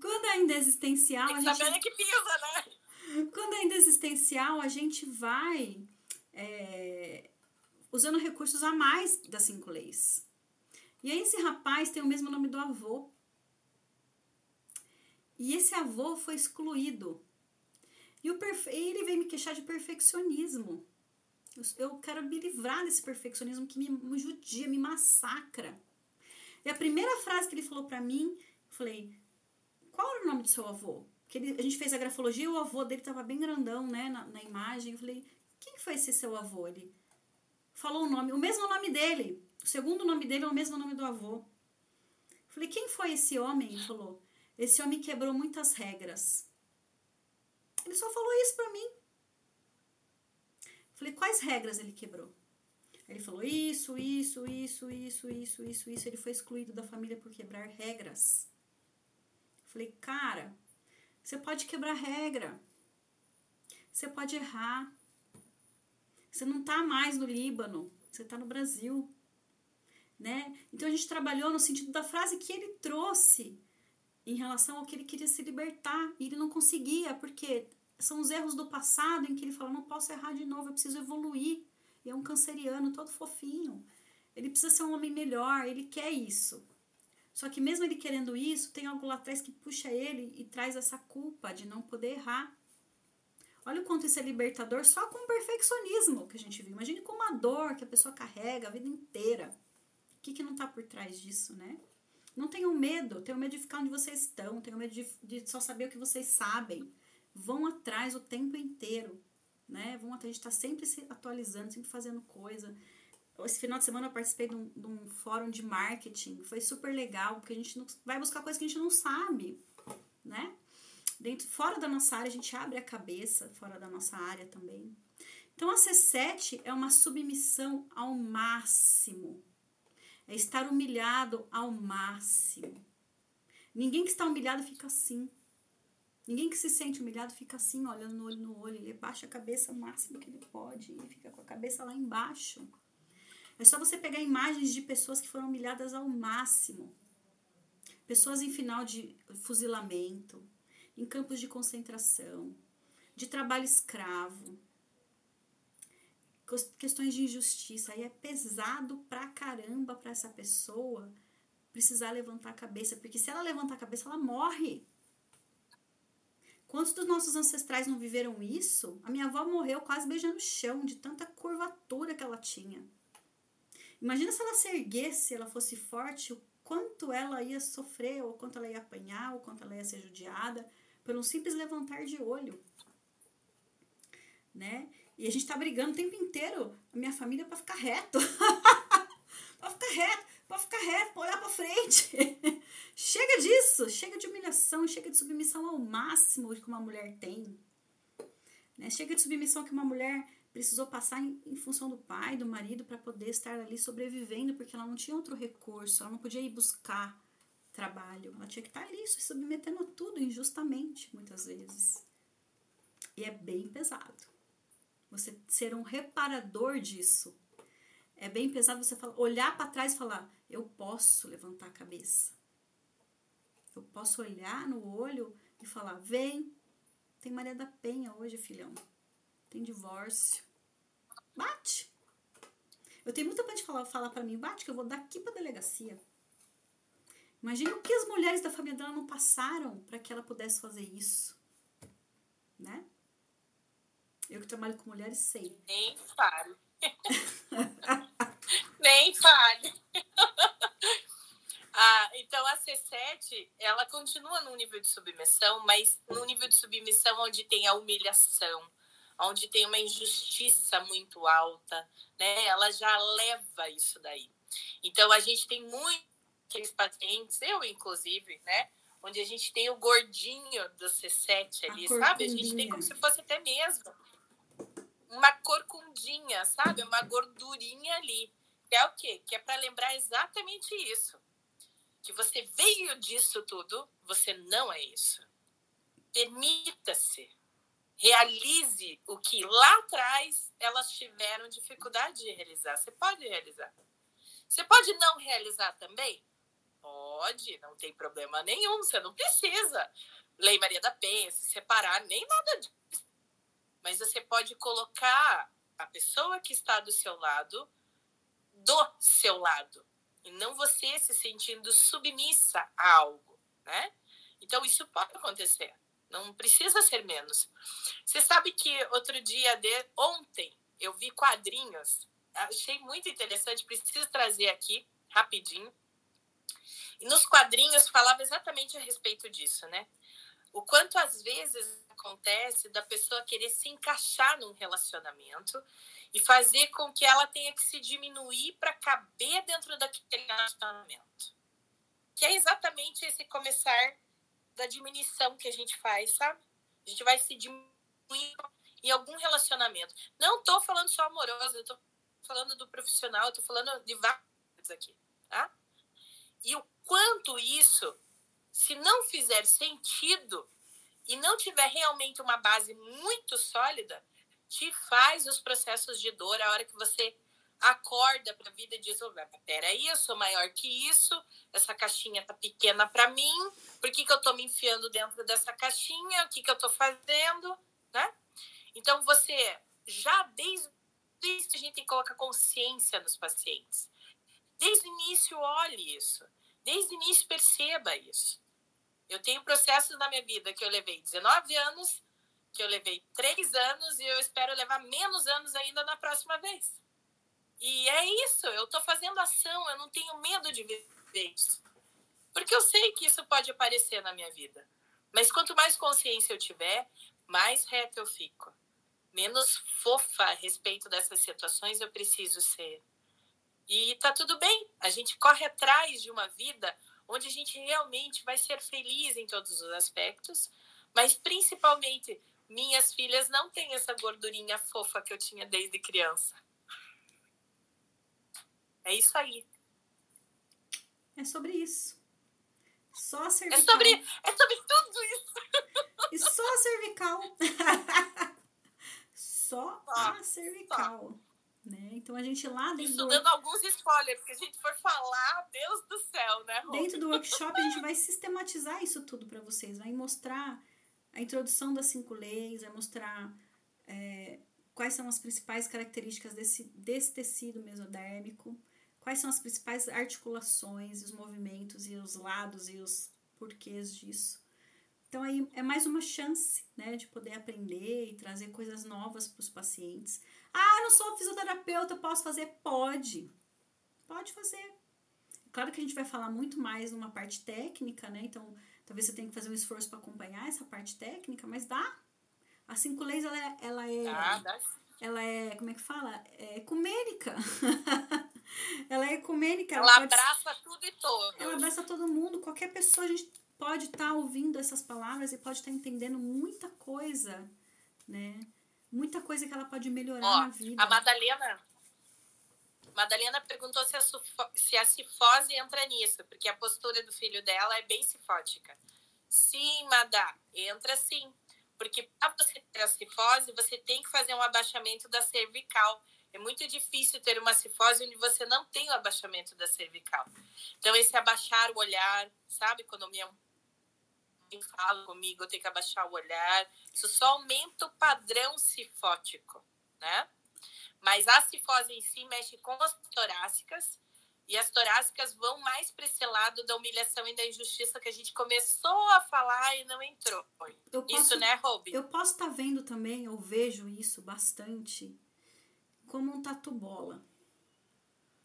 quando ainda é existencial. A gente... que pisa, né? Quando ainda é existencial, a gente vai é, usando recursos a mais das cinco leis. E aí esse rapaz tem o mesmo nome do avô. E esse avô foi excluído. E o perfe... ele veio me queixar de perfeccionismo. Eu quero me livrar desse perfeccionismo que me judia, me massacra. E a primeira frase que ele falou para mim, eu falei: Qual era o nome do seu avô? que ele, a gente fez a grafologia e o avô dele tava bem grandão, né, na, na imagem. Eu falei, quem foi esse seu avô? Ele falou o nome, o mesmo nome dele. O segundo nome dele é o mesmo nome do avô. Eu falei, quem foi esse homem? Ele falou, esse homem quebrou muitas regras. Ele só falou isso pra mim. Eu falei, quais regras ele quebrou? Ele falou isso, isso, isso, isso, isso, isso, isso. Ele foi excluído da família por quebrar regras. Eu falei, cara, você pode quebrar regra. Você pode errar. Você não está mais no Líbano, você está no Brasil. Né? Então a gente trabalhou no sentido da frase que ele trouxe em relação ao que ele queria se libertar e ele não conseguia, porque são os erros do passado em que ele fala: não posso errar de novo, eu preciso evoluir. E é um canceriano todo fofinho. Ele precisa ser um homem melhor, ele quer isso. Só que mesmo ele querendo isso, tem algo lá atrás que puxa ele e traz essa culpa de não poder errar. Olha o quanto isso é libertador só com o perfeccionismo que a gente viu. Imagine com uma dor que a pessoa carrega a vida inteira. O que, que não está por trás disso, né? Não tenham medo, tenham medo de ficar onde vocês estão, tenham medo de, de só saber o que vocês sabem. Vão atrás o tempo inteiro, né? Atrás, a gente está sempre se atualizando, sempre fazendo coisa. Esse final de semana eu participei de um, de um, fórum de marketing, foi super legal, porque a gente não, vai buscar coisas que a gente não sabe, né? Dentro, fora da nossa área, a gente abre a cabeça, fora da nossa área também. Então, a C7 é uma submissão ao máximo. É estar humilhado ao máximo. Ninguém que está humilhado fica assim. Ninguém que se sente humilhado fica assim, olhando no olho no olho. Ele baixa a cabeça o máximo que ele pode e fica com a cabeça lá embaixo. É só você pegar imagens de pessoas que foram humilhadas ao máximo. Pessoas em final de fuzilamento, em campos de concentração, de trabalho escravo, questões de injustiça. Aí é pesado pra caramba pra essa pessoa precisar levantar a cabeça, porque se ela levantar a cabeça, ela morre. Quantos dos nossos ancestrais não viveram isso? A minha avó morreu quase beijando o chão, de tanta curvatura que ela tinha. Imagina se ela se erguesse, ela fosse forte, o quanto ela ia sofrer, ou quanto ela ia apanhar, ou quanto ela ia ser judiada, por um simples levantar de olho. Né? E a gente tá brigando o tempo inteiro, a minha família, para ficar reto. (laughs) para ficar reto para ficar reto, para olhar para frente. (laughs) chega disso, chega de humilhação, chega de submissão ao máximo que uma mulher tem. Né? Chega de submissão que uma mulher precisou passar em, em função do pai, do marido, para poder estar ali sobrevivendo, porque ela não tinha outro recurso, ela não podia ir buscar trabalho, ela tinha que estar ali se submetendo a tudo injustamente, muitas vezes. E é bem pesado. Você ser um reparador disso é bem pesado você falar, olhar para trás e falar: eu posso levantar a cabeça. Eu posso olhar no olho e falar: vem, tem Maria da Penha hoje, filhão. Tem divórcio. Bate. Eu tenho muita gente falar, falar para mim: bate, que eu vou daqui para delegacia. Imagina o que as mulheres da família dela não passaram para que ela pudesse fazer isso. Né? Eu que trabalho com mulheres sei. Nem fale. (laughs) Nem fale. (laughs) ah, então a C7, ela continua num nível de submissão, mas num nível de submissão onde tem a humilhação, onde tem uma injustiça muito alta, né? Ela já leva isso daí. Então a gente tem muitos pacientes, eu inclusive, né? Onde a gente tem o gordinho do C7 ali, a sabe? A gente tem como se fosse até mesmo uma corcundinha, sabe? Uma gordurinha ali. Que é o quê? Que é para lembrar exatamente isso. Que você veio disso tudo, você não é isso. Permita-se. Realize o que lá atrás elas tiveram dificuldade de realizar. Você pode realizar. Você pode não realizar também? Pode, não tem problema nenhum. Você não precisa. Lei Maria da Penha, se separar, nem nada disso mas você pode colocar a pessoa que está do seu lado do seu lado e não você se sentindo submissa a algo, né? Então isso pode acontecer. Não precisa ser menos. Você sabe que outro dia de ontem eu vi quadrinhos, achei muito interessante, preciso trazer aqui rapidinho. E nos quadrinhos falava exatamente a respeito disso, né? O quanto às vezes acontece da pessoa querer se encaixar num relacionamento e fazer com que ela tenha que se diminuir para caber dentro daquele relacionamento. Que é exatamente esse começar da diminuição que a gente faz, sabe? A gente vai se diminuir em algum relacionamento. Não estou falando só amoroso, eu estou falando do profissional, estou falando de vários aqui, tá? E o quanto isso se não fizer sentido e não tiver realmente uma base muito sólida, te faz os processos de dor a hora que você acorda para a vida e diz: oh, peraí, eu sou maior que isso, essa caixinha tá pequena para mim, por que, que eu tô me enfiando dentro dessa caixinha? O que, que eu tô fazendo? Né? Então, você já desde, que a gente colocar consciência nos pacientes, desde o início, olhe isso, desde o início, perceba isso. Eu tenho processos na minha vida que eu levei 19 anos, que eu levei 3 anos e eu espero levar menos anos ainda na próxima vez. E é isso, eu estou fazendo ação, eu não tenho medo de viver isso. Porque eu sei que isso pode aparecer na minha vida. Mas quanto mais consciência eu tiver, mais reta eu fico. Menos fofa a respeito dessas situações eu preciso ser. E tá tudo bem, a gente corre atrás de uma vida onde a gente realmente vai ser feliz em todos os aspectos, Mas principalmente, minhas filhas não têm essa gordurinha fofa que eu tinha desde criança. É isso aí. É sobre isso. Só a cervical. É sobre, é sobre tudo isso. E só a cervical. (laughs) só a cervical. Né? Então a gente lá dentro. Isso do... dando alguns spoilers, porque a gente for falar, Deus do céu, né? Dentro do workshop a gente vai sistematizar isso tudo para vocês, vai mostrar a introdução das cinco leis, vai mostrar é, quais são as principais características desse, desse tecido mesodérmico, quais são as principais articulações, os movimentos e os lados e os porquês disso. Então aí é mais uma chance, né, de poder aprender e trazer coisas novas para os pacientes. Ah, não sou fisioterapeuta, posso fazer? Pode. Pode fazer. Claro que a gente vai falar muito mais numa parte técnica, né? Então, talvez você tenha que fazer um esforço para acompanhar essa parte técnica, mas dá. A cinco leis, ela é. Ela é, ah, dá. ela é como é que fala? É ecumênica. (laughs) ela é ecumênica. Ela, ela abraça pode, tudo e todo. Ela abraça todo mundo. Qualquer pessoa, a gente pode estar tá ouvindo essas palavras e pode estar tá entendendo muita coisa, né? muita coisa que ela pode melhorar Ó, na vida. A Madalena. Madalena perguntou se a, se a cifose entra nisso, porque a postura do filho dela é bem cifótica. Sim, Madá, entra sim. Porque para você ter a cifose, você tem que fazer um abaixamento da cervical. É muito difícil ter uma cifose onde você não tem o abaixamento da cervical. Então, esse abaixar o olhar, sabe? Quando minha alguém fala comigo, eu tenho que abaixar o olhar. Isso só aumenta o padrão cifótico, né? Mas a cifose em si mexe com as torácicas e as torácicas vão mais para esse lado da humilhação e da injustiça que a gente começou a falar e não entrou. Posso, isso, né, Rob? Eu posso estar tá vendo também, eu vejo isso bastante, como um tatu bola.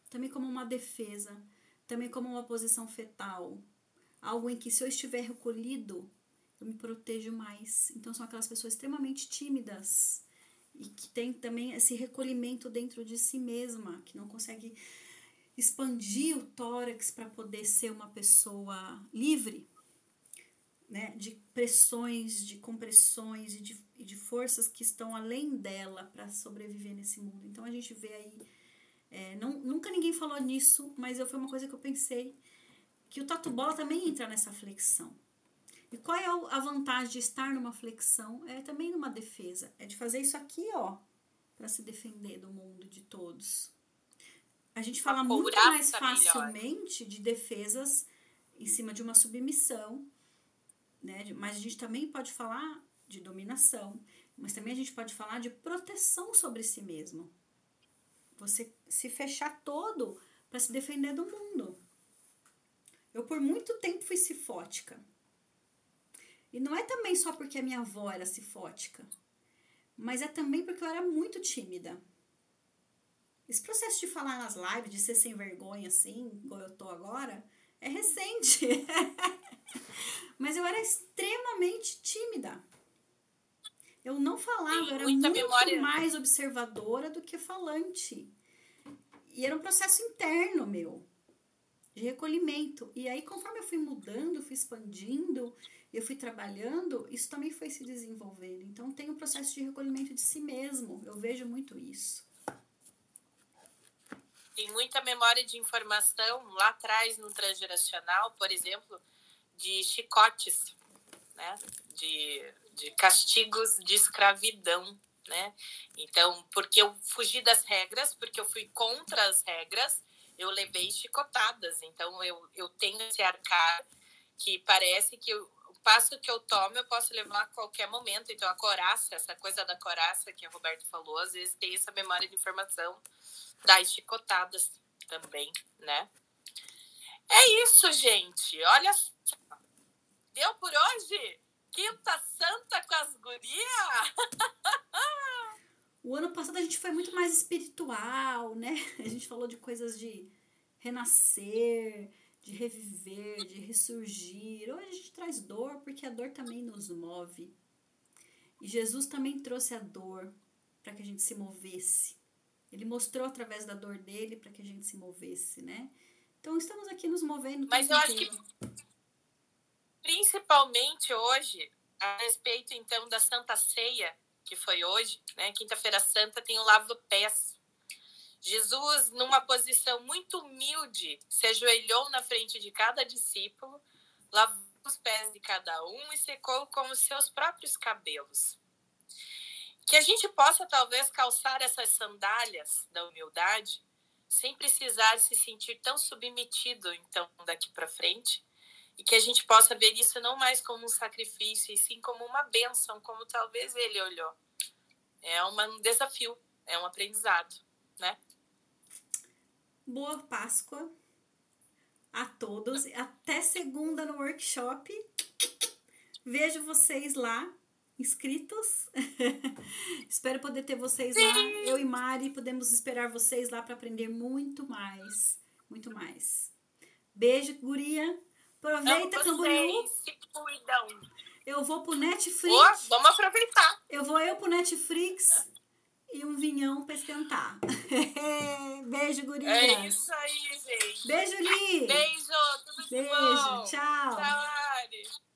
Também como uma defesa, também como uma posição fetal, algo em que se eu estiver recolhido, eu me protejo mais. Então são aquelas pessoas extremamente tímidas e que tem também esse recolhimento dentro de si mesma, que não consegue expandir o tórax para poder ser uma pessoa livre, né, de pressões, de compressões e de, e de forças que estão além dela para sobreviver nesse mundo. Então a gente vê aí, é, não, nunca ninguém falou nisso, mas eu, foi uma coisa que eu pensei que o tatu bola também entra nessa flexão. E qual é a vantagem de estar numa flexão? É também numa defesa. É de fazer isso aqui, ó, para se defender do mundo de todos. A gente fala muito mais facilmente melhor. de defesas em cima de uma submissão, né? Mas a gente também pode falar de dominação, mas também a gente pode falar de proteção sobre si mesmo. Você se fechar todo para se defender do mundo. Eu por muito tempo fui cifótica. E não é também só porque a minha avó era cifótica, mas é também porque eu era muito tímida. Esse processo de falar nas lives, de ser sem vergonha assim, igual eu tô agora, é recente. (laughs) mas eu era extremamente tímida. Eu não falava, eu era muito memória. mais observadora do que falante. E era um processo interno meu de recolhimento. E aí, conforme eu fui mudando, fui expandindo, eu fui trabalhando, isso também foi se desenvolvendo. Então, tem um processo de recolhimento de si mesmo. Eu vejo muito isso. Tem muita memória de informação lá atrás no transgeracional, por exemplo, de chicotes, né? De, de castigos de escravidão, né? Então, porque eu fugi das regras, porque eu fui contra as regras, eu levei chicotadas. Então, eu, eu tenho esse arcar que parece que eu, passo que eu tomo eu posso levar a qualquer momento. Então, a coraça, essa coisa da coraça que a Roberto falou, às vezes tem essa memória de informação das chicotadas também, né? É isso, gente. Olha. Deu por hoje? Quinta Santa com as gurias? (laughs) O ano passado a gente foi muito mais espiritual, né? (laughs) A gente falou de coisas de renascer, de reviver, de ressurgir. Hoje a gente traz dor porque a dor também nos move. E Jesus também trouxe a dor para que a gente se movesse. Ele mostrou através da dor dele para que a gente se movesse, né? Então estamos aqui nos movendo. Mas eu acho que principalmente hoje a respeito então da Santa Ceia, que foi hoje, né? Quinta-feira Santa tem o lavo pés. Jesus, numa posição muito humilde, se ajoelhou na frente de cada discípulo, lavou os pés de cada um e secou com os seus próprios cabelos. Que a gente possa talvez calçar essas sandálias da humildade sem precisar se sentir tão submetido então daqui para frente e que a gente possa ver isso não mais como um sacrifício e sim como uma bênção, como talvez ele olhou. É um desafio, é um aprendizado, né? Boa Páscoa a todos. Até segunda no workshop. Vejo vocês lá, inscritos. (laughs) Espero poder ter vocês lá. Eu e Mari podemos esperar vocês lá para aprender muito mais. Muito mais. Beijo, guria. Aproveita, Camboriú. Se cuidam. Eu vou pro Netflix. Oh, vamos aproveitar. Eu vou eu pro Netflix e um vinhão pra esquentar. (laughs) Beijo, guria. É isso aí, gente. Beijo, Li. Beijo, tudo Beijo, bom. tchau. Tchau.